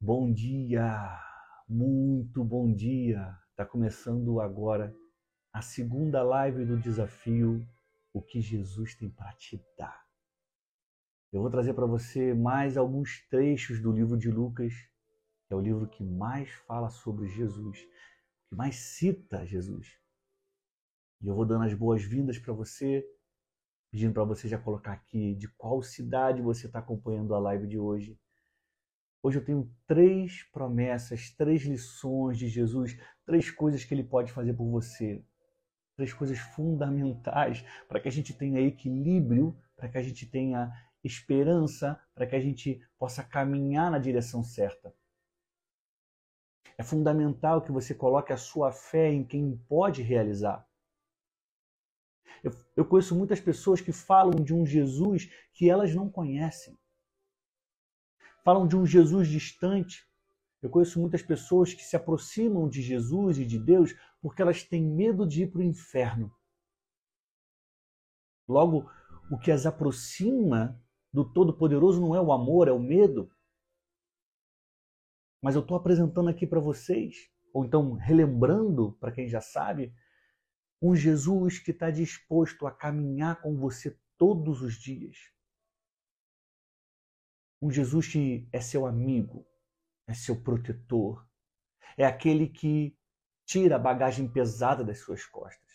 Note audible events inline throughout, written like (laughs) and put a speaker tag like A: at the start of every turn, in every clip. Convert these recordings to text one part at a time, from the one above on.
A: Bom dia, muito bom dia. Está começando agora a segunda live do desafio O que Jesus tem para te dar. Eu vou trazer para você mais alguns trechos do livro de Lucas, que é o livro que mais fala sobre Jesus, que mais cita Jesus. E eu vou dando as boas-vindas para você, pedindo para você já colocar aqui de qual cidade você está acompanhando a live de hoje Hoje eu tenho três promessas, três lições de Jesus, três coisas que ele pode fazer por você. Três coisas fundamentais para que a gente tenha equilíbrio, para que a gente tenha esperança, para que a gente possa caminhar na direção certa. É fundamental que você coloque a sua fé em quem pode realizar. Eu, eu conheço muitas pessoas que falam de um Jesus que elas não conhecem falam de um Jesus distante. Eu conheço muitas pessoas que se aproximam de Jesus e de Deus porque elas têm medo de ir para o inferno. Logo, o que as aproxima do Todo-Poderoso não é o amor, é o medo. Mas eu estou apresentando aqui para vocês, ou então relembrando para quem já sabe, um Jesus que está disposto a caminhar com você todos os dias um Jesus que é seu amigo, é seu protetor, é aquele que tira a bagagem pesada das suas costas.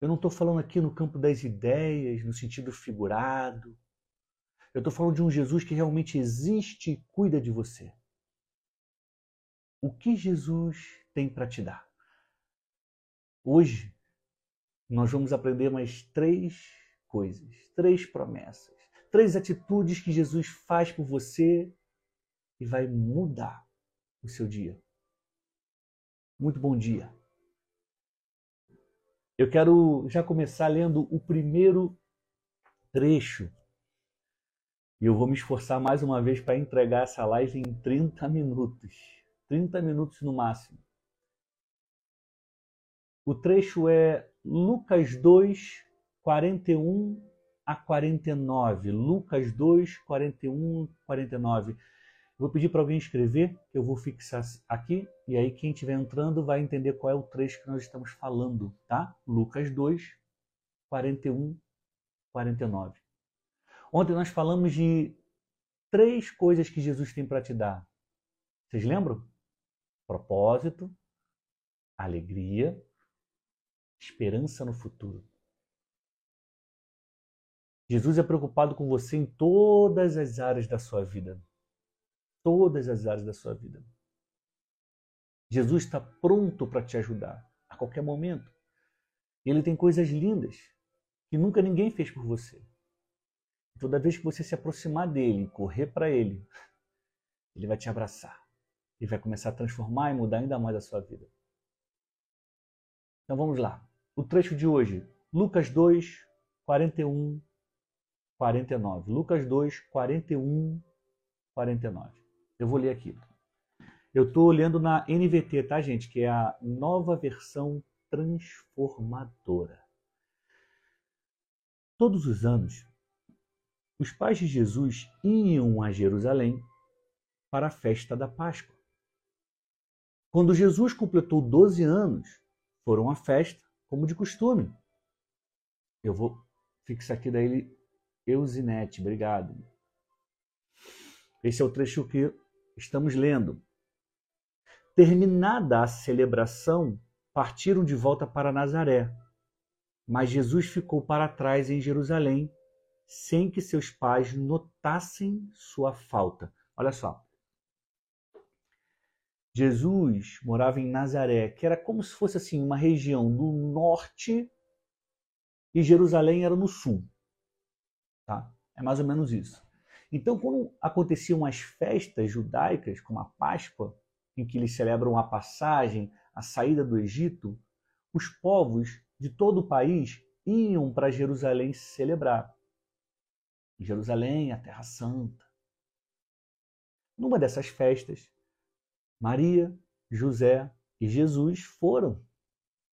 A: Eu não estou falando aqui no campo das ideias, no sentido figurado. Eu estou falando de um Jesus que realmente existe e cuida de você. O que Jesus tem para te dar? Hoje, nós vamos aprender mais três coisas, três promessas três atitudes que Jesus faz por você e vai mudar o seu dia. Muito bom dia. Eu quero já começar lendo o primeiro trecho. E eu vou me esforçar mais uma vez para entregar essa live em 30 minutos. 30 minutos no máximo. O trecho é Lucas 2, 41 a 49. Lucas 2, 41, 49. Vou pedir para alguém escrever, que eu vou fixar aqui, e aí quem estiver entrando vai entender qual é o trecho que nós estamos falando, tá? Lucas 2, 41, 49. Ontem nós falamos de três coisas que Jesus tem para te dar. Vocês lembram? Propósito, alegria, esperança no futuro. Jesus é preocupado com você em todas as áreas da sua vida. Todas as áreas da sua vida. Jesus está pronto para te ajudar a qualquer momento. Ele tem coisas lindas que nunca ninguém fez por você. Toda vez que você se aproximar dele, correr para ele, ele vai te abraçar e vai começar a transformar e mudar ainda mais a sua vida. Então vamos lá. O trecho de hoje, Lucas 2, 41 49. Lucas 2, 41, 49. Eu vou ler aqui. Eu estou lendo na NVT, tá, gente? Que é a nova versão transformadora. Todos os anos, os pais de Jesus iam a Jerusalém para a festa da Páscoa. Quando Jesus completou 12 anos, foram à festa, como de costume. Eu vou fixar aqui daí Eusinete, obrigado. Esse é o trecho que estamos lendo. Terminada a celebração, partiram de volta para Nazaré. Mas Jesus ficou para trás em Jerusalém, sem que seus pais notassem sua falta. Olha só. Jesus morava em Nazaré, que era como se fosse assim uma região do norte e Jerusalém era no sul. Tá? É mais ou menos isso. Então, quando aconteciam as festas judaicas, como a Páscoa, em que eles celebram a passagem, a saída do Egito, os povos de todo o país iam para Jerusalém celebrar. Jerusalém, a Terra Santa. Numa dessas festas, Maria, José e Jesus foram.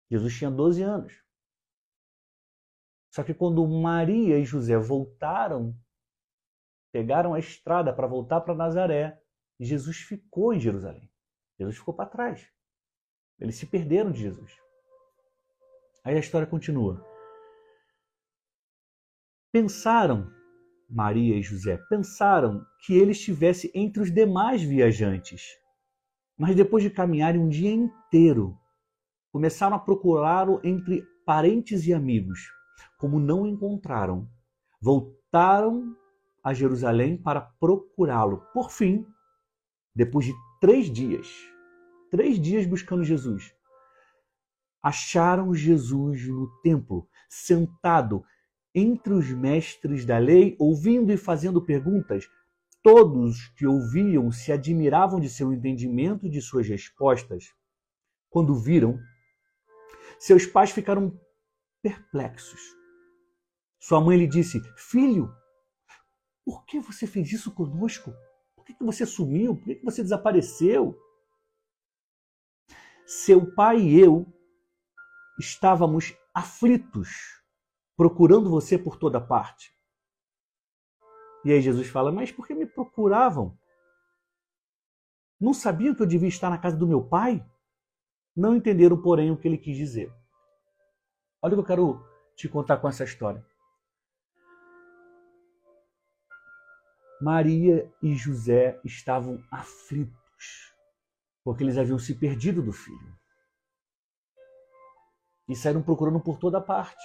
A: Jesus tinha 12 anos. Só que quando Maria e José voltaram pegaram a estrada para voltar para Nazaré Jesus ficou em Jerusalém. Jesus ficou para trás. Eles se perderam de Jesus. Aí a história continua. Pensaram, Maria e José, pensaram que ele estivesse entre os demais viajantes. Mas depois de caminharem um dia inteiro, começaram a procurá-lo entre parentes e amigos. Como não encontraram, voltaram a Jerusalém para procurá-lo. Por fim, depois de três dias, três dias buscando Jesus, acharam Jesus no templo, sentado entre os mestres da lei, ouvindo e fazendo perguntas. Todos que ouviam se admiravam de seu entendimento e de suas respostas. Quando viram, seus pais ficaram perplexos. Sua mãe lhe disse: Filho, por que você fez isso conosco? Por que você sumiu? Por que você desapareceu? Seu pai e eu estávamos aflitos, procurando você por toda parte. E aí Jesus fala: Mas por que me procuravam? Não sabiam que eu devia estar na casa do meu pai? Não entenderam, porém, o que ele quis dizer. Olha o que eu quero te contar com essa história. Maria e José estavam aflitos, porque eles haviam se perdido do filho. E saíram procurando por toda parte.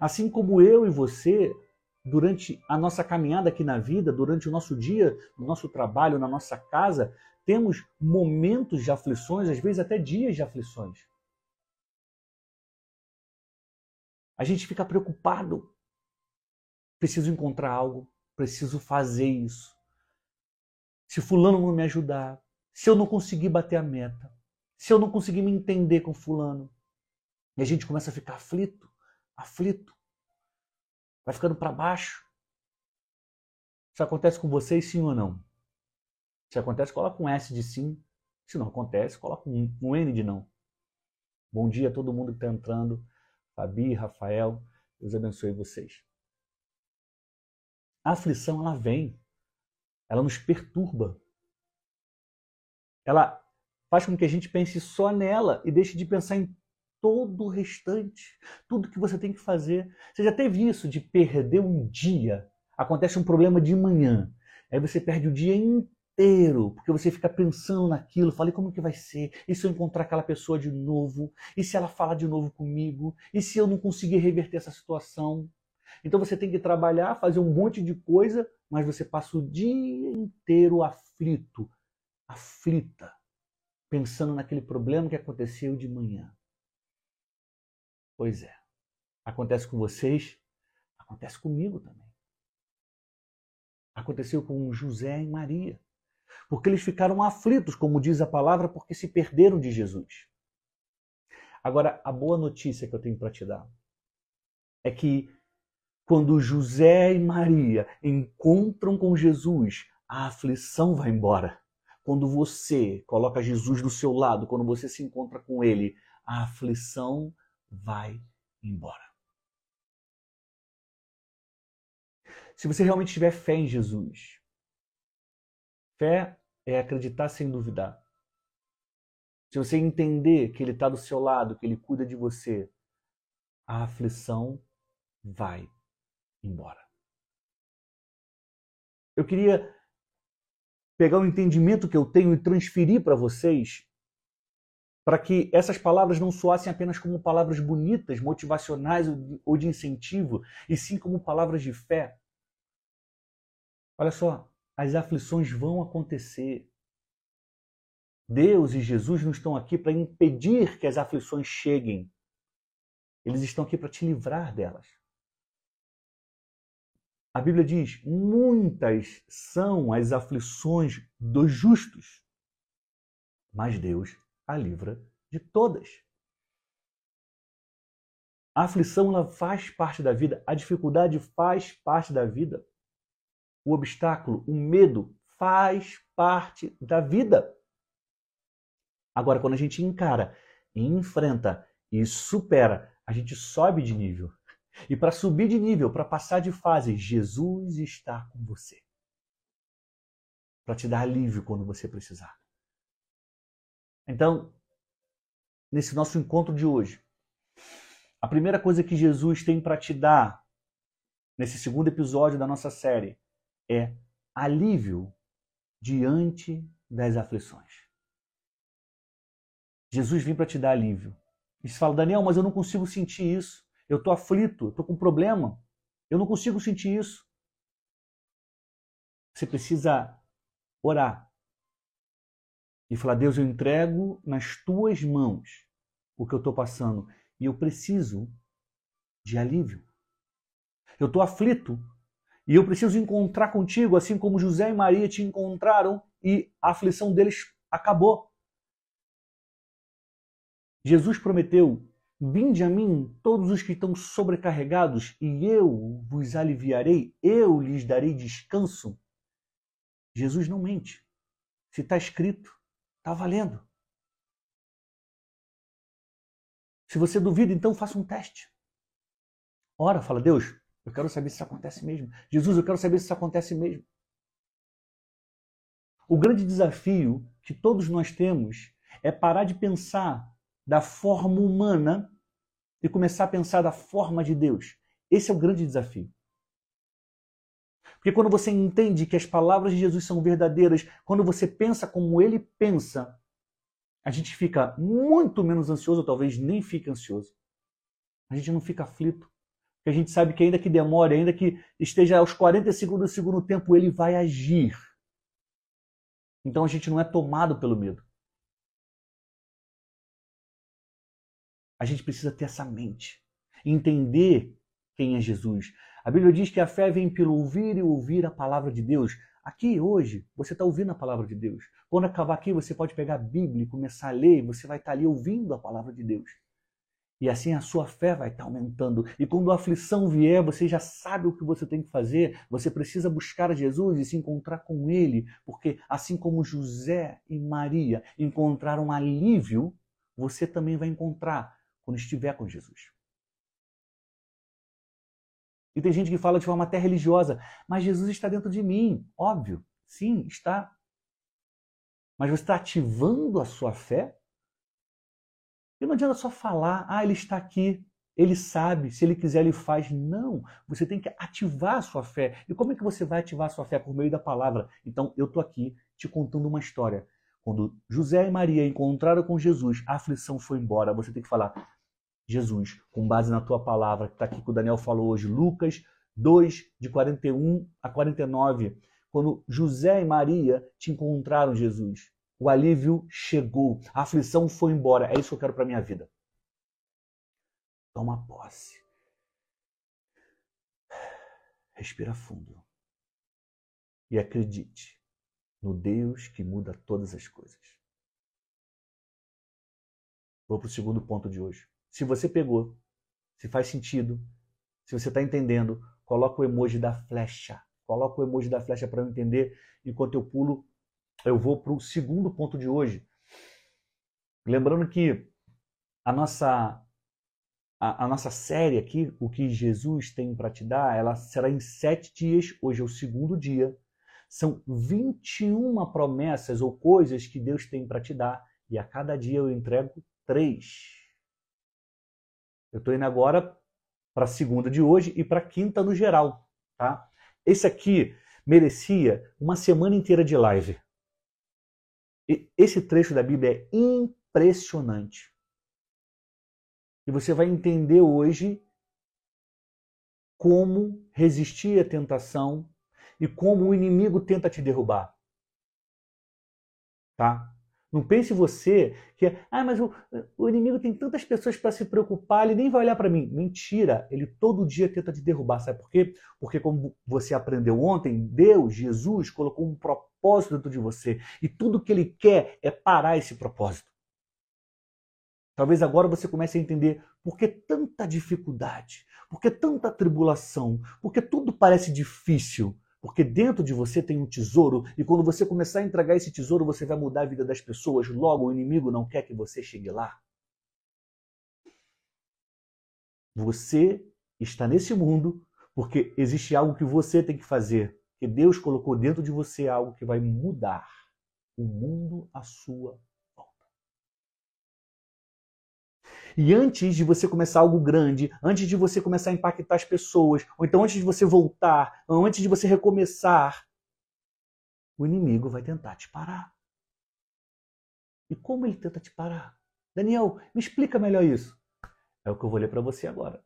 A: Assim como eu e você, durante a nossa caminhada aqui na vida, durante o nosso dia, no nosso trabalho, na nossa casa, temos momentos de aflições, às vezes até dias de aflições. A gente fica preocupado. Preciso encontrar algo, preciso fazer isso. Se fulano não me ajudar, se eu não conseguir bater a meta, se eu não conseguir me entender com fulano, e a gente começa a ficar aflito, aflito, vai ficando para baixo. Isso acontece com vocês, sim ou não? Se acontece, coloca um S de sim. Se não acontece, coloca um, um N de não. Bom dia a todo mundo que está entrando. Fabi, Rafael, Deus abençoe vocês. A aflição, ela vem, ela nos perturba. Ela faz com que a gente pense só nela e deixe de pensar em todo o restante, tudo que você tem que fazer. Você já teve isso de perder um dia? Acontece um problema de manhã, aí você perde o dia inteiro, porque você fica pensando naquilo, falei como que vai ser? E se eu encontrar aquela pessoa de novo? E se ela falar de novo comigo? E se eu não conseguir reverter essa situação? Então você tem que trabalhar, fazer um monte de coisa, mas você passa o dia inteiro aflito, aflita, pensando naquele problema que aconteceu de manhã. Pois é. Acontece com vocês, acontece comigo também. Aconteceu com José e Maria. Porque eles ficaram aflitos, como diz a palavra, porque se perderam de Jesus. Agora, a boa notícia que eu tenho para te dar é que quando José e Maria encontram com Jesus, a aflição vai embora. Quando você coloca Jesus do seu lado, quando você se encontra com ele, a aflição vai embora. Se você realmente tiver fé em Jesus, fé é acreditar sem duvidar. Se você entender que Ele está do seu lado, que Ele cuida de você, a aflição vai embora. Eu queria pegar o entendimento que eu tenho e transferir para vocês, para que essas palavras não soassem apenas como palavras bonitas, motivacionais ou de incentivo, e sim como palavras de fé. Olha só, as aflições vão acontecer. Deus e Jesus não estão aqui para impedir que as aflições cheguem. Eles estão aqui para te livrar delas. A Bíblia diz: muitas são as aflições dos justos, mas Deus a livra de todas. A aflição ela faz parte da vida, a dificuldade faz parte da vida. O obstáculo, o medo faz parte da vida. Agora, quando a gente encara, enfrenta e supera, a gente sobe de nível. E para subir de nível, para passar de fase, Jesus está com você. Para te dar alívio quando você precisar. Então, nesse nosso encontro de hoje, a primeira coisa que Jesus tem para te dar nesse segundo episódio da nossa série é alívio diante das aflições. Jesus vem para te dar alívio. E você fala, Daniel, mas eu não consigo sentir isso. Eu estou aflito, estou com problema. Eu não consigo sentir isso. Você precisa orar e falar: Deus, eu entrego nas tuas mãos o que eu estou passando e eu preciso de alívio. Eu estou aflito e eu preciso encontrar contigo, assim como José e Maria te encontraram e a aflição deles acabou. Jesus prometeu: Vinde a mim todos os que estão sobrecarregados, e eu vos aliviarei, eu lhes darei descanso. Jesus não mente. Se está escrito, está valendo. Se você duvida, então faça um teste. Ora, fala, Deus, eu quero saber se isso acontece mesmo. Jesus, eu quero saber se isso acontece mesmo. O grande desafio que todos nós temos é parar de pensar da forma humana e começar a pensar da forma de Deus. Esse é o grande desafio. Porque quando você entende que as palavras de Jesus são verdadeiras, quando você pensa como ele pensa, a gente fica muito menos ansioso, talvez nem fique ansioso. A gente não fica aflito. Porque a gente sabe que ainda que demore, ainda que esteja aos 40 segundos do segundo tempo, ele vai agir. Então a gente não é tomado pelo medo. A gente precisa ter essa mente, entender quem é Jesus. A Bíblia diz que a fé vem pelo ouvir e ouvir a palavra de Deus. Aqui hoje, você está ouvindo a palavra de Deus. Quando acabar aqui, você pode pegar a Bíblia e começar a ler, você vai estar ali ouvindo a palavra de Deus. E assim a sua fé vai estar aumentando. E quando a aflição vier, você já sabe o que você tem que fazer. Você precisa buscar a Jesus e se encontrar com Ele. Porque assim como José e Maria encontraram alívio, você também vai encontrar quando estiver com Jesus. E tem gente que fala de forma até religiosa, mas Jesus está dentro de mim. Óbvio, sim, está. Mas você está ativando a sua fé? E não adianta só falar, ah, ele está aqui, ele sabe, se ele quiser, ele faz. Não, você tem que ativar a sua fé. E como é que você vai ativar a sua fé? Por meio da palavra. Então, eu estou aqui te contando uma história. Quando José e Maria encontraram com Jesus, a aflição foi embora. Você tem que falar, Jesus, com base na tua palavra, que está aqui que o Daniel falou hoje, Lucas 2, de 41 a 49. Quando José e Maria te encontraram, Jesus, o alívio chegou, a aflição foi embora. É isso que eu quero para minha vida. Toma posse. Respira fundo. E acredite no Deus que muda todas as coisas. Vou para o segundo ponto de hoje. Se você pegou, se faz sentido, se você está entendendo, coloca o emoji da flecha. Coloca o emoji da flecha para eu entender. Enquanto eu pulo, eu vou para o segundo ponto de hoje. Lembrando que a nossa a, a, nossa série aqui, o que Jesus tem para te dar, ela será em sete dias. Hoje é o segundo dia. São 21 promessas ou coisas que Deus tem para te dar e a cada dia eu entrego três. Eu estou indo agora para a segunda de hoje e para a quinta no geral, tá? Esse aqui merecia uma semana inteira de live. Esse trecho da Bíblia é impressionante. E você vai entender hoje como resistir à tentação e como o inimigo tenta te derrubar. Tá? Não pense você que, ah, mas o, o inimigo tem tantas pessoas para se preocupar, ele nem vai olhar para mim. Mentira, ele todo dia tenta te derrubar. Sabe por quê? Porque, como você aprendeu ontem, Deus, Jesus, colocou um propósito dentro de você. E tudo que ele quer é parar esse propósito. Talvez agora você comece a entender por que tanta dificuldade, por que tanta tribulação, por que tudo parece difícil. Porque dentro de você tem um tesouro e quando você começar a entregar esse tesouro, você vai mudar a vida das pessoas. Logo, o inimigo não quer que você chegue lá. Você está nesse mundo porque existe algo que você tem que fazer, que Deus colocou dentro de você algo que vai mudar o mundo à sua E antes de você começar algo grande, antes de você começar a impactar as pessoas, ou então antes de você voltar, ou antes de você recomeçar, o inimigo vai tentar te parar. E como ele tenta te parar? Daniel, me explica melhor isso. É o que eu vou ler para você agora.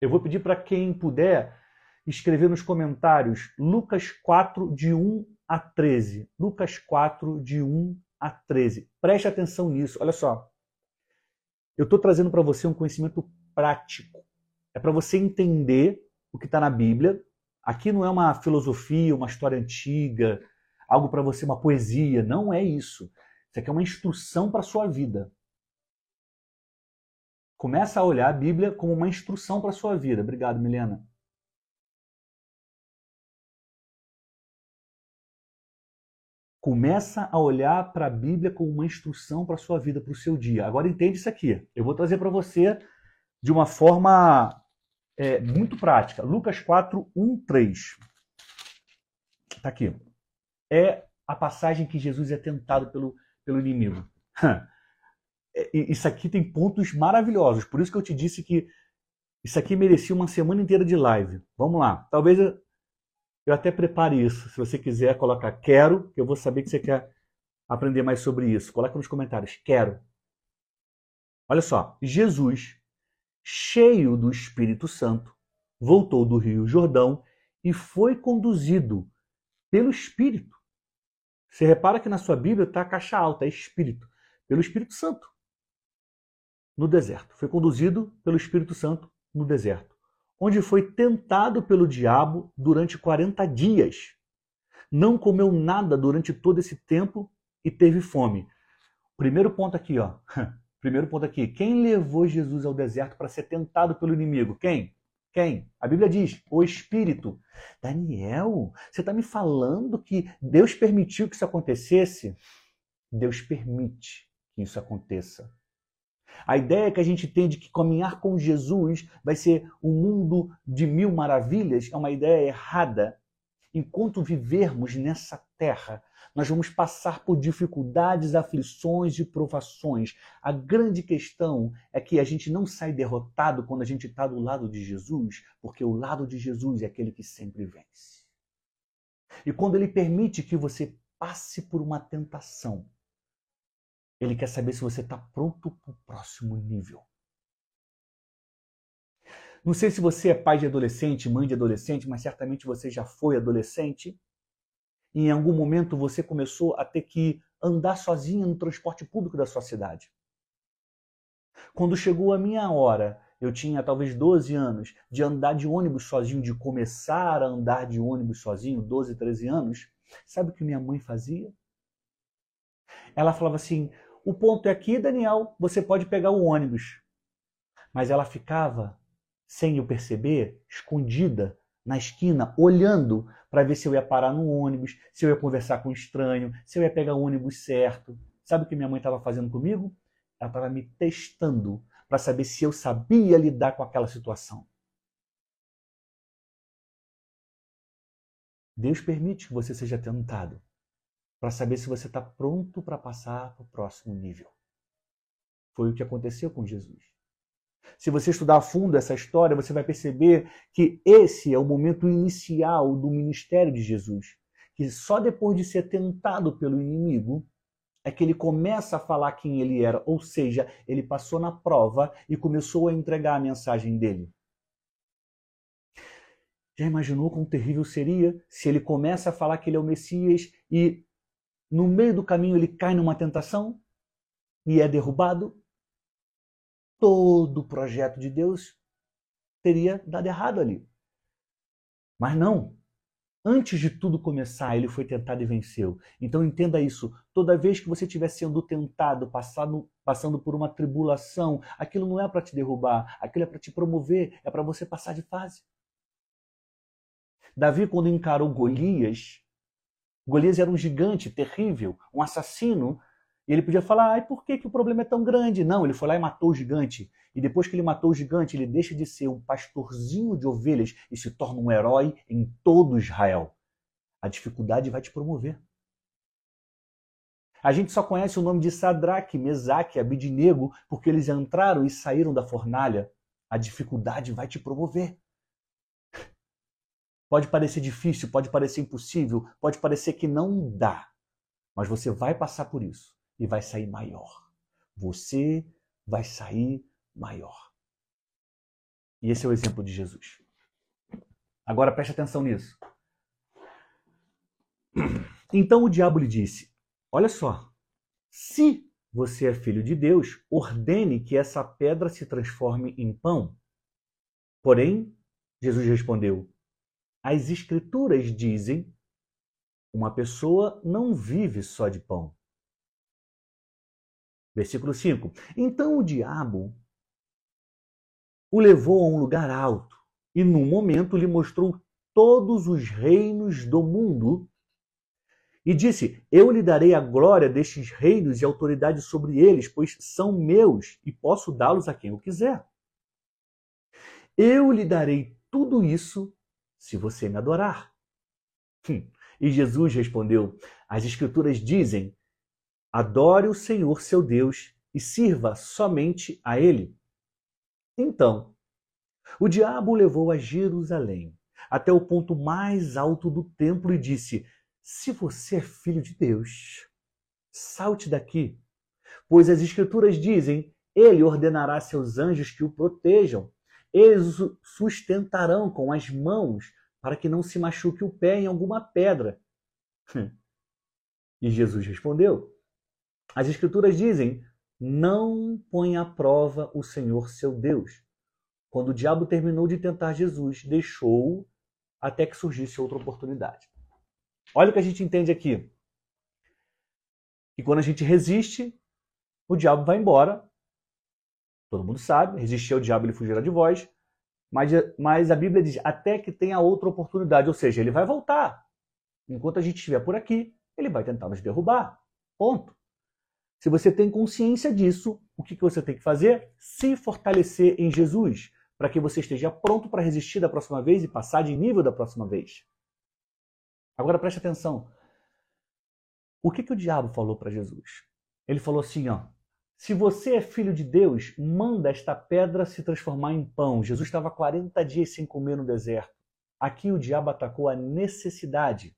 A: Eu vou pedir para quem puder escrever nos comentários Lucas 4, de 1 a 13. Lucas 4, de 1 a 13. Preste atenção nisso. Olha só. Eu estou trazendo para você um conhecimento prático. É para você entender o que está na Bíblia. Aqui não é uma filosofia, uma história antiga, algo para você, uma poesia. Não é isso. Isso aqui é uma instrução para a sua vida. Começa a olhar a Bíblia como uma instrução para a sua vida. Obrigado, Milena. Começa a olhar para a Bíblia como uma instrução para a sua vida, para o seu dia. Agora entende isso aqui. Eu vou trazer para você de uma forma é, muito prática. Lucas 4, 1, 3. Está aqui. É a passagem que Jesus é tentado pelo, pelo inimigo. (laughs) É, isso aqui tem pontos maravilhosos. Por isso que eu te disse que isso aqui merecia uma semana inteira de live. Vamos lá. Talvez eu, até prepare isso. Se você quiser colocar quero, que eu vou saber que você quer aprender mais sobre isso. Coloca nos comentários. Quero. Olha só. Jesus, cheio do Espírito Santo, voltou do Rio Jordão e foi conduzido pelo Espírito. Você repara que na sua Bíblia está a caixa alta, é Espírito, pelo Espírito Santo no deserto. Foi conduzido pelo Espírito Santo no deserto, onde foi tentado pelo diabo durante 40 dias. Não comeu nada durante todo esse tempo e teve fome. Primeiro ponto aqui, ó. (laughs) Primeiro ponto aqui. Quem levou Jesus ao deserto para ser tentado pelo inimigo? Quem? Quem? A Bíblia diz: o Espírito. Daniel, você está me falando que Deus permitiu que isso acontecesse? Deus permite que isso aconteça. A ideia que a gente tem de que caminhar com Jesus vai ser um mundo de mil maravilhas é uma ideia errada. Enquanto vivermos nessa terra, nós vamos passar por dificuldades, aflições e provações. A grande questão é que a gente não sai derrotado quando a gente está do lado de Jesus, porque o lado de Jesus é aquele que sempre vence. E quando ele permite que você passe por uma tentação, ele quer saber se você está pronto para o próximo nível. Não sei se você é pai de adolescente, mãe de adolescente, mas certamente você já foi adolescente. E em algum momento você começou a ter que andar sozinho no transporte público da sua cidade. Quando chegou a minha hora, eu tinha talvez 12 anos, de andar de ônibus sozinho, de começar a andar de ônibus sozinho, 12, 13 anos, sabe o que minha mãe fazia? Ela falava assim: o ponto é aqui, Daniel, você pode pegar o ônibus. Mas ela ficava, sem eu perceber, escondida na esquina, olhando para ver se eu ia parar no ônibus, se eu ia conversar com um estranho, se eu ia pegar o ônibus certo. Sabe o que minha mãe estava fazendo comigo? Ela estava me testando para saber se eu sabia lidar com aquela situação. Deus permite que você seja tentado para saber se você está pronto para passar para o próximo nível. Foi o que aconteceu com Jesus. Se você estudar a fundo essa história, você vai perceber que esse é o momento inicial do ministério de Jesus. Que só depois de ser tentado pelo inimigo é que ele começa a falar quem ele era, ou seja, ele passou na prova e começou a entregar a mensagem dele. Já imaginou quão terrível seria se ele começa a falar que ele é o Messias e no meio do caminho ele cai numa tentação e é derrubado, todo o projeto de Deus teria dado errado ali. Mas não. Antes de tudo começar, ele foi tentado e venceu. Então entenda isso. Toda vez que você estiver sendo tentado, passando, passando por uma tribulação, aquilo não é para te derrubar, aquilo é para te promover, é para você passar de fase. Davi, quando encarou Golias, Golias era um gigante terrível, um assassino, E ele podia falar, ai, por que, que o problema é tão grande? Não, ele foi lá e matou o gigante. E depois que ele matou o gigante, ele deixa de ser um pastorzinho de ovelhas e se torna um herói em todo Israel. A dificuldade vai te promover. A gente só conhece o nome de Sadraque, Mesaque, Abidinego, porque eles entraram e saíram da fornalha. A dificuldade vai te promover. Pode parecer difícil, pode parecer impossível, pode parecer que não dá. Mas você vai passar por isso e vai sair maior. Você vai sair maior. E esse é o exemplo de Jesus. Agora preste atenção nisso. Então o diabo lhe disse: Olha só, se você é filho de Deus, ordene que essa pedra se transforme em pão. Porém, Jesus respondeu: As Escrituras dizem: uma pessoa não vive só de pão. Versículo 5: Então o diabo o levou a um lugar alto e, num momento, lhe mostrou todos os reinos do mundo e disse: Eu lhe darei a glória destes reinos e autoridade sobre eles, pois são meus e posso dá-los a quem eu quiser. Eu lhe darei tudo isso se você me adorar. Hum. E Jesus respondeu: As Escrituras dizem: Adore o Senhor seu Deus e sirva somente a Ele. Então, o diabo o levou a Jerusalém, até o ponto mais alto do templo, e disse: se você é filho de Deus, salte daqui, pois as Escrituras dizem: Ele ordenará seus anjos que o protejam. Eles o sustentarão com as mãos para que não se machuque o pé em alguma pedra. (laughs) E Jesus respondeu: As Escrituras dizem: Não põe à prova o Senhor seu Deus. Quando o diabo terminou de tentar Jesus, deixou-o até que surgisse outra oportunidade. Olha o que a gente entende aqui. Que quando a gente resiste, o diabo vai embora. Todo mundo sabe, resistir ao diabo ele fugirá de vós. Mas, mas a Bíblia diz até que tenha outra oportunidade, ou seja, ele vai voltar. Enquanto a gente estiver por aqui, ele vai tentar nos derrubar. Ponto. Se você tem consciência disso, o que você tem que fazer? Se fortalecer em Jesus, para que você esteja pronto para resistir da próxima vez e passar de nível da próxima vez. Agora preste atenção. O que, que o diabo falou para Jesus? Ele falou assim, ó. Se você é filho de Deus, manda esta pedra se transformar em pão. Jesus estava 40 dias sem comer no deserto. Aqui o diabo atacou a necessidade.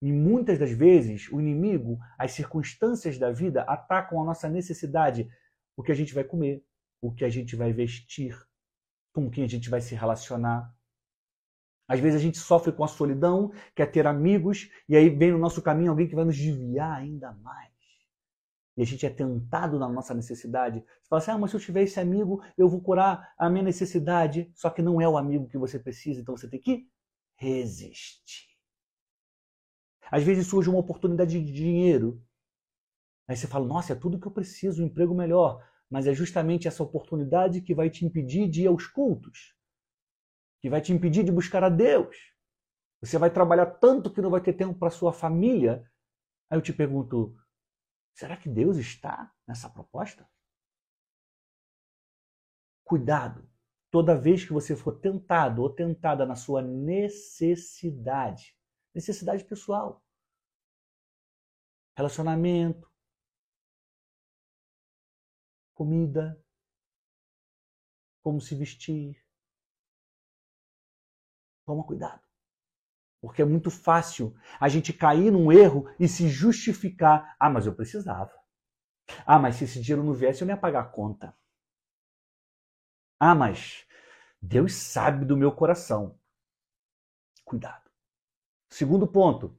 A: E muitas das vezes o inimigo, as circunstâncias da vida atacam a nossa necessidade, o que a gente vai comer, o que a gente vai vestir, com quem a gente vai se relacionar. Às vezes a gente sofre com a solidão, quer ter amigos, e aí vem no nosso caminho alguém que vai nos desviar ainda mais. E a gente é tentado na nossa necessidade. Você fala assim: ah, mas se eu tiver esse amigo, eu vou curar a minha necessidade. Só que não é o amigo que você precisa, então você tem que resistir. Às vezes surge uma oportunidade de dinheiro. Aí você fala: nossa, é tudo que eu preciso, um emprego melhor. Mas é justamente essa oportunidade que vai te impedir de ir aos cultos que vai te impedir de buscar a Deus. Você vai trabalhar tanto que não vai ter tempo para sua família. Aí eu te pergunto: será que Deus está nessa proposta? Cuidado. Toda vez que você for tentado ou tentada na sua necessidade, necessidade pessoal, relacionamento, comida, como se vestir, Toma cuidado. Porque é muito fácil a gente cair num erro e se justificar. Ah, mas eu precisava. Ah, mas se esse dinheiro não viesse, eu não ia pagar a conta. Ah, mas Deus sabe do meu coração. Cuidado. Segundo ponto.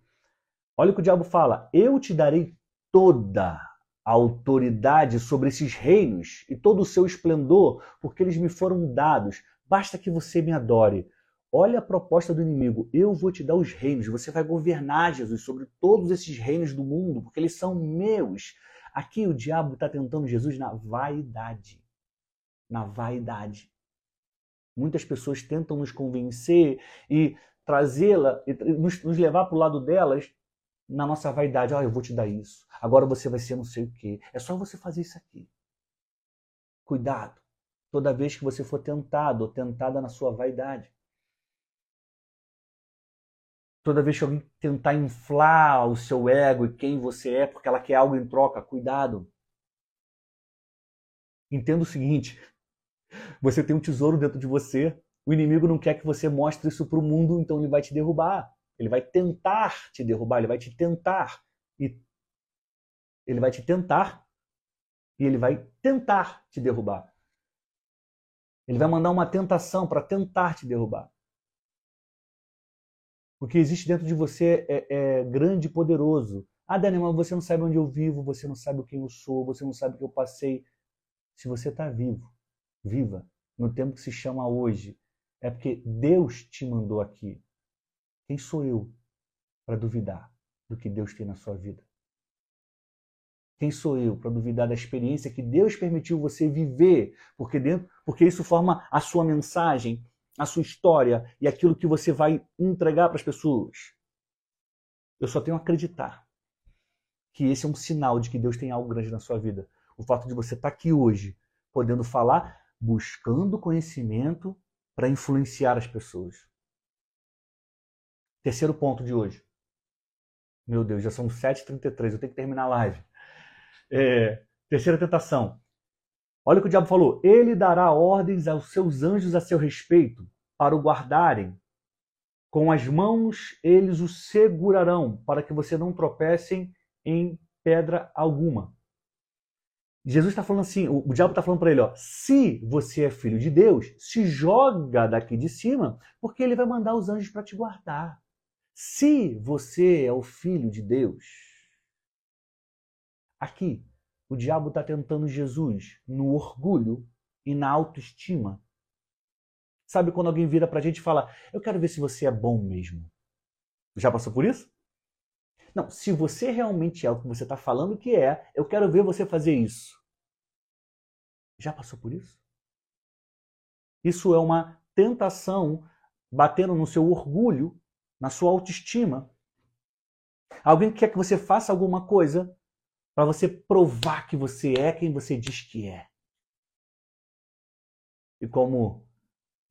A: Olha o que o diabo fala. Eu te darei toda a autoridade sobre esses reinos e todo o seu esplendor, porque eles me foram dados. Basta que você me adore. Olha a proposta do inimigo. Eu vou te dar os reinos. Você vai governar, Jesus, sobre todos esses reinos do mundo, porque eles são meus. Aqui o diabo está tentando Jesus na vaidade. Na vaidade. Muitas pessoas tentam nos convencer e trazê-la, nos, nos levar para o lado delas na nossa vaidade. Ah, eu vou te dar isso. Agora você vai ser não sei o quê. É só você fazer isso aqui. Cuidado. Toda vez que você for tentado ou tentada na sua vaidade. Toda vez que alguém tentar inflar o seu ego e quem você é porque ela quer algo em troca, cuidado. Entenda o seguinte: você tem um tesouro dentro de você. O inimigo não quer que você mostre isso para o mundo, então ele vai te derrubar. Ele vai tentar te derrubar, ele vai te tentar. E ele vai te tentar e ele vai tentar te derrubar. Ele vai mandar uma tentação para tentar te derrubar. O que existe dentro de você é, é grande e poderoso. Ah, Daniel, mas você não sabe onde eu vivo, você não sabe quem eu sou, você não sabe o que eu passei. Se você está vivo, viva, no tempo que se chama hoje, é porque Deus te mandou aqui. Quem sou eu para duvidar do que Deus tem na sua vida? Quem sou eu para duvidar da experiência que Deus permitiu você viver? Porque, dentro, porque isso forma a sua mensagem, a sua história e aquilo que você vai entregar para as pessoas. Eu só tenho a acreditar que esse é um sinal de que Deus tem algo grande na sua vida. O fato de você estar aqui hoje, podendo falar, buscando conhecimento para influenciar as pessoas. Terceiro ponto de hoje. Meu Deus, já são 7h33, eu tenho que terminar a live. É, terceira tentação. Olha o que o diabo falou. Ele dará ordens aos seus anjos a seu respeito para o guardarem. Com as mãos eles o segurarão para que você não tropecem em pedra alguma. Jesus está falando assim, o, o diabo está falando para ele, ó, se você é filho de Deus, se joga daqui de cima, porque ele vai mandar os anjos para te guardar. Se você é o filho de Deus, aqui o diabo está tentando Jesus no orgulho e na autoestima. Sabe quando alguém vira para a gente e fala: Eu quero ver se você é bom mesmo. Já passou por isso? Não, se você realmente é o que você está falando que é, eu quero ver você fazer isso. Já passou por isso? Isso é uma tentação batendo no seu orgulho, na sua autoestima. Alguém quer que você faça alguma coisa para você provar que você é quem você diz que é. E como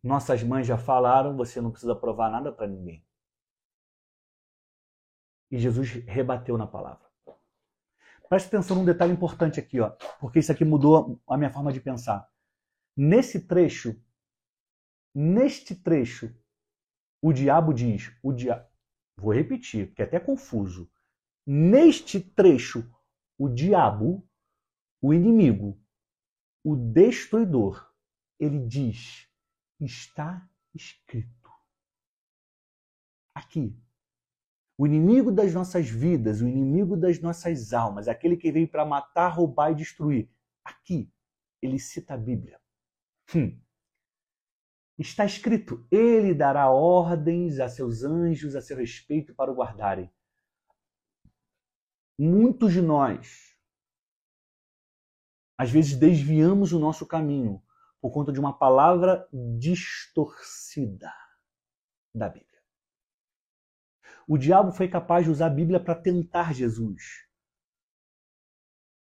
A: nossas mães já falaram, você não precisa provar nada para ninguém. E Jesus rebateu na palavra. Preste atenção num detalhe importante aqui, ó, porque isso aqui mudou a minha forma de pensar. Nesse trecho, neste trecho, o diabo diz, o dia... vou repetir, porque é até confuso. Neste trecho, o diabo, o inimigo, o destruidor, ele diz: está escrito. Aqui, o inimigo das nossas vidas, o inimigo das nossas almas, aquele que veio para matar, roubar e destruir. Aqui, ele cita a Bíblia. Hum. Está escrito: Ele dará ordens a seus anjos a seu respeito para o guardarem. Muitos de nós, às vezes, desviamos o nosso caminho por conta de uma palavra distorcida da Bíblia o diabo foi capaz de usar a Bíblia para tentar Jesus.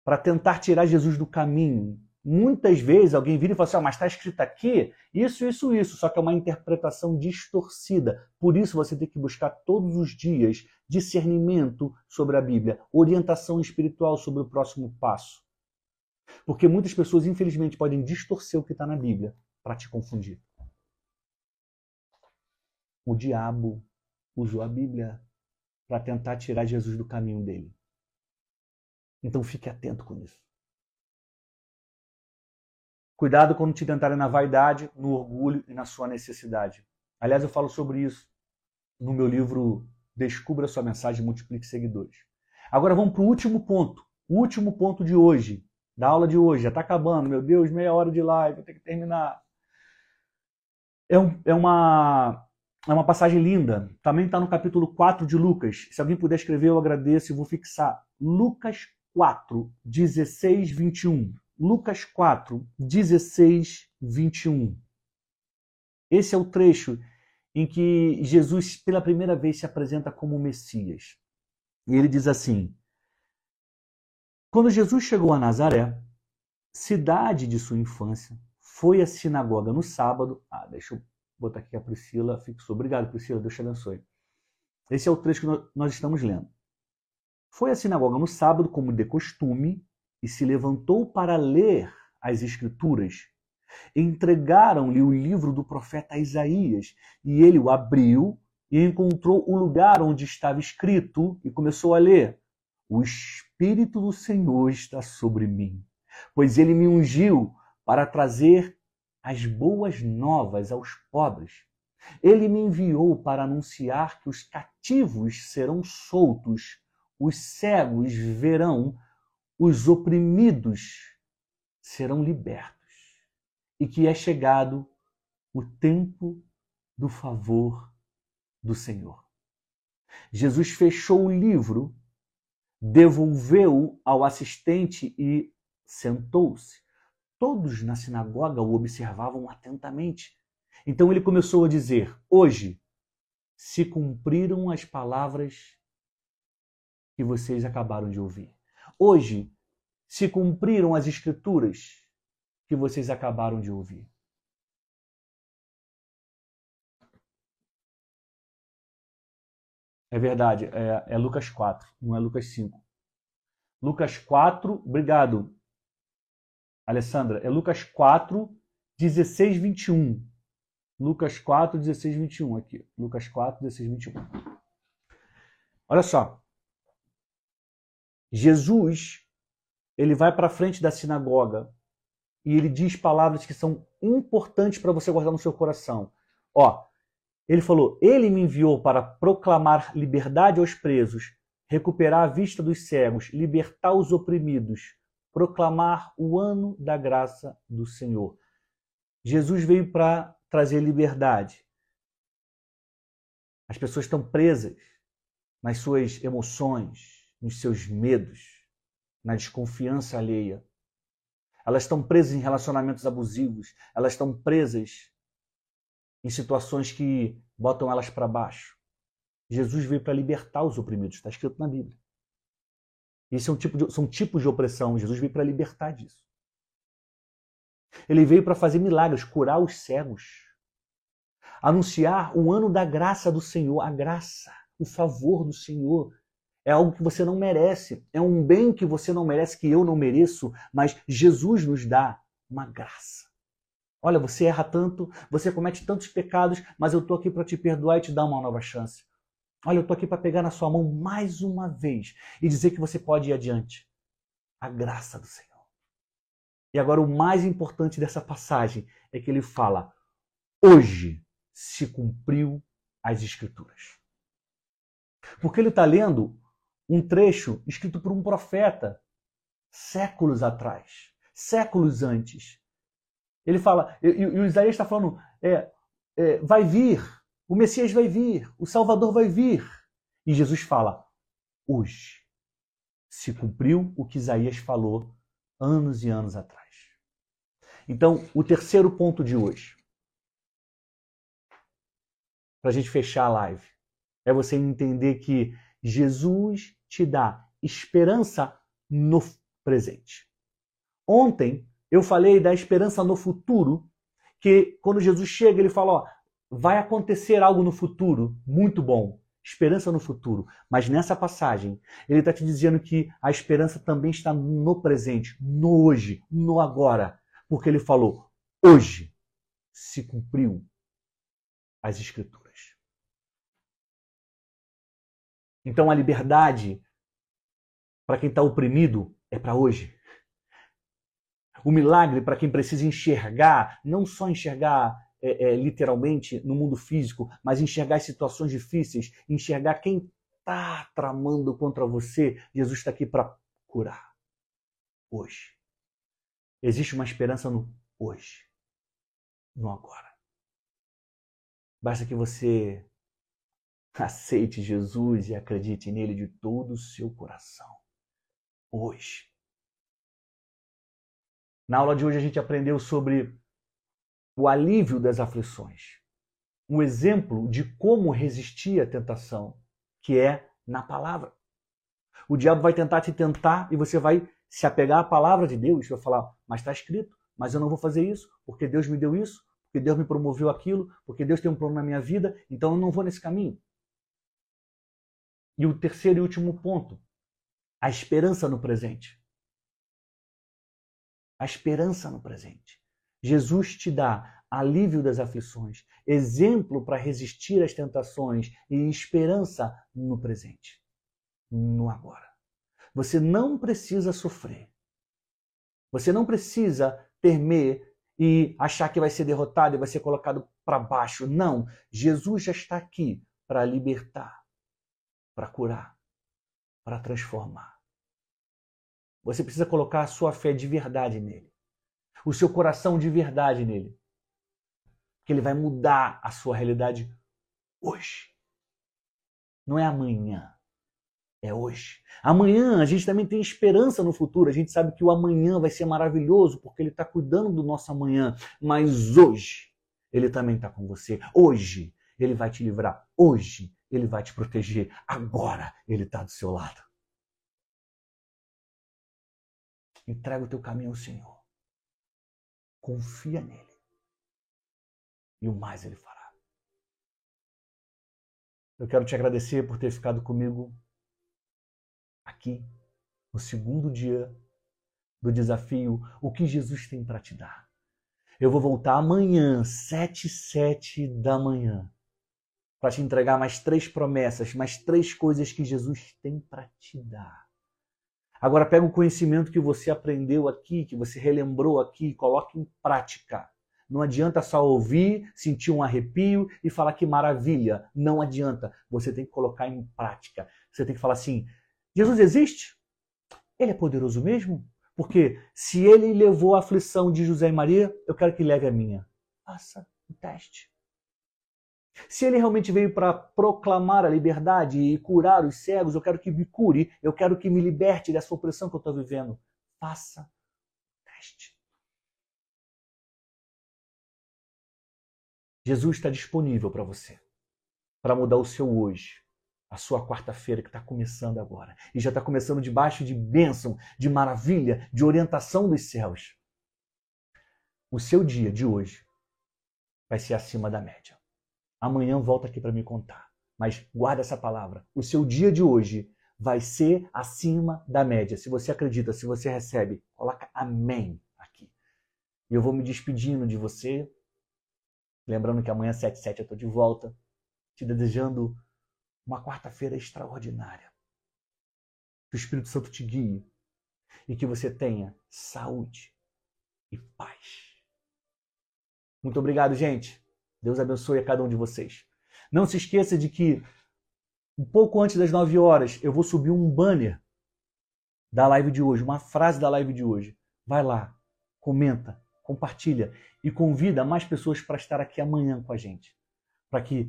A: Para tentar tirar Jesus do caminho. Muitas vezes alguém vira e fala assim: ah, mas está escrito aqui isso, isso, isso, só que é uma interpretação distorcida. Por isso você tem que buscar todos os dias discernimento sobre a Bíblia, orientação espiritual sobre o próximo passo. Porque muitas pessoas, infelizmente, podem distorcer o que está na Bíblia para te confundir. O diabo usou a Bíblia para tentar tirar Jesus do caminho dele. Então fique atento com isso. Cuidado quando te tentarem na vaidade, no orgulho e na sua necessidade. Aliás, eu falo sobre isso no meu livro Descubra sua mensagem e multiplique seguidores. Agora vamos para o último ponto. O último ponto de hoje, da aula de hoje. Já está acabando, meu Deus, meia hora de live, vou ter que terminar. É, um, é uma é uma passagem linda. Também está no capítulo 4 de Lucas. Se alguém puder escrever, eu agradeço e vou fixar. Lucas 4, 16, 21. Lucas 4, 16, 21. Esse é o trecho em que Jesus, pela primeira vez, se apresenta como Messias. E ele diz assim: Quando Jesus chegou a Nazaré, cidade de sua infância, foi à sinagoga no sábado. Ah, deixa eu botar aqui a Priscila fixou. Obrigado, Priscila, Deus te abençoe. Esse é o trecho que nós estamos lendo. Foi à sinagoga no sábado, como de costume, e se levantou para ler as Escrituras. Entregaram-lhe o livro do profeta Isaías, e ele o abriu e encontrou o lugar onde estava escrito e começou a ler: O Espírito do Senhor está sobre mim, pois ele me ungiu para trazer as boas novas aos pobres. Ele me enviou para anunciar que os cativos serão soltos, os cegos verão, os oprimidos serão libertos, e que é chegado o tempo do favor do Senhor. Jesus fechou o livro, devolveu-o ao assistente e sentou-se. Todos na sinagoga o observavam atentamente. Então ele começou a dizer: Hoje se cumpriram as palavras que vocês acabaram de ouvir. Hoje se cumpriram as escrituras que vocês acabaram de ouvir. É verdade, é, é, Lucas 4, não é Lucas 5. Lucas 4, obrigado, Alessandra. É Lucas 4, 16, 21. Lucas 4, 16, 21 aqui. Lucas 4, 16, 21. Olha só. Jesus, ele vai para frente da sinagoga e ele diz palavras que são importantes para você guardar no seu coração. Ó, ele falou: Ele me enviou para proclamar liberdade aos presos, recuperar a vista dos cegos, libertar os oprimidos, proclamar o ano da graça do Senhor. Jesus veio para trazer liberdade. As pessoas estão presas nas suas emoções, nos seus medos, na desconfiança alheia. Elas estão presas em relacionamentos abusivos, elas estão presas em situações que botam elas para baixo. Jesus veio para libertar os oprimidos, está escrito na Bíblia. Isso é um tipo de, são tipos de opressão. Jesus veio para libertar disso. Ele veio para fazer milagres, curar os cegos, anunciar o ano da graça do Senhor, a graça, o favor do Senhor. É algo que você não merece, é um bem que você não merece, que eu não mereço, mas Jesus nos dá uma graça. Olha, você erra tanto, você comete tantos pecados, mas eu estou aqui para te perdoar e te dar uma nova chance. Olha, eu estou aqui para pegar na sua mão mais uma vez e dizer que você pode ir adiante. A graça do Senhor. E agora o mais importante dessa passagem é que ele fala: hoje se cumpriu as Escrituras. Porque ele está lendo um trecho escrito por um profeta séculos atrás, séculos antes. Ele fala, e, e o Isaías está falando, é, é, vai vir, o Messias vai vir, o Salvador vai vir. E Jesus fala, hoje se cumpriu o que Isaías falou anos e anos atrás. Então, o terceiro ponto de hoje, para a gente fechar a live, é você entender que Jesus te dá esperança no presente. Ontem eu falei da esperança no futuro, que quando Jesus chega, ele fala: ó, vai acontecer algo no futuro muito bom. Esperança no futuro. Mas nessa passagem, ele está te dizendo que a esperança também está no presente, no hoje, no agora. Porque ele falou: hoje se cumpriu as Escrituras. Então a liberdade para quem está oprimido é para hoje. O milagre para quem precisa enxergar, não só enxergar é, é, literalmente no mundo físico, mas enxergar situações difíceis, enxergar quem está tramando contra você. Jesus está aqui para curar. Hoje. Existe uma esperança no hoje, no agora. Basta que você aceite Jesus e acredite nele de todo o seu coração. Hoje. Na aula de hoje a gente aprendeu sobre o alívio das aflições. Um exemplo de como resistir à tentação, que é na palavra. O diabo vai tentar te tentar e você vai se apegar à palavra de Deus, vai falar, mas está escrito, mas eu não vou fazer isso, porque Deus me deu isso, porque Deus me promoveu aquilo, porque Deus tem um plano na minha vida, então eu não vou nesse caminho. E o terceiro e último ponto, a esperança no presente. A esperança no presente. Jesus te dá alívio das aflições, exemplo para resistir às tentações e esperança no presente, no agora. Você não precisa sofrer. Você não precisa temer e achar que vai ser derrotado e vai ser colocado para baixo. Não. Jesus já está aqui para libertar, para curar, para transformar. Você precisa colocar a sua fé de verdade nele, o seu coração de verdade nele. Que ele vai mudar a sua realidade hoje. Não é amanhã é hoje. Amanhã a gente também tem esperança no futuro. A gente sabe que o amanhã vai ser maravilhoso porque Ele está cuidando do nosso amanhã. Mas hoje Ele também está com você. Hoje Ele vai te livrar. Hoje Ele vai te proteger. Agora Ele está do seu lado. Entrega o teu caminho ao Senhor. Confia nele. E o mais Ele fará. Eu quero te agradecer por ter ficado comigo aqui, no segundo dia do desafio, o que Jesus tem para te dar. Eu vou voltar amanhã, sete sete da manhã, para te entregar mais três promessas, mais três coisas que Jesus tem para te dar. Agora pega o conhecimento que você aprendeu aqui, que você relembrou aqui, e coloque em prática. Não adianta só ouvir, sentir um arrepio e falar que maravilha. Não adianta. Você tem que colocar em prática. Você tem que falar assim: Jesus existe? Ele é poderoso mesmo? Porque se ele levou a aflição de José e Maria, eu quero que leve a minha. Faça o teste. Se ele realmente veio para proclamar a liberdade e curar os cegos, eu quero que me cure, eu quero que me liberte dessa opressão que eu estou vivendo. Faça o teste. Jesus está disponível para você, para mudar o seu hoje a sua quarta-feira que está começando agora. E já está começando debaixo de bênção, de maravilha, de orientação dos céus. O seu dia de hoje vai ser acima da média. Amanhã volta aqui para me contar. Mas guarda essa palavra. O seu dia de hoje vai ser acima da média. Se você acredita, se você recebe, coloca amém aqui. E eu vou me despedindo de você. Lembrando que amanhã, 7 7 eu estou de volta. Te desejando uma quarta-feira extraordinária. Que o Espírito Santo te guie e que você tenha saúde e paz. Muito obrigado, gente. Deus abençoe a cada um de vocês. Não se esqueça de que um pouco antes das 9 horas eu vou subir um banner da live de hoje, uma frase da live de hoje. Vai lá, comenta, compartilha e convida mais pessoas para estar aqui amanhã com a gente, para que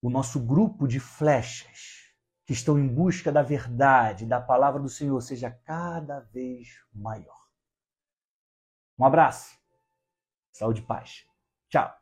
A: o nosso grupo de flechas que estão em busca da verdade, da palavra do Senhor, seja cada vez maior. Um abraço. Saúde e paz. Tchau.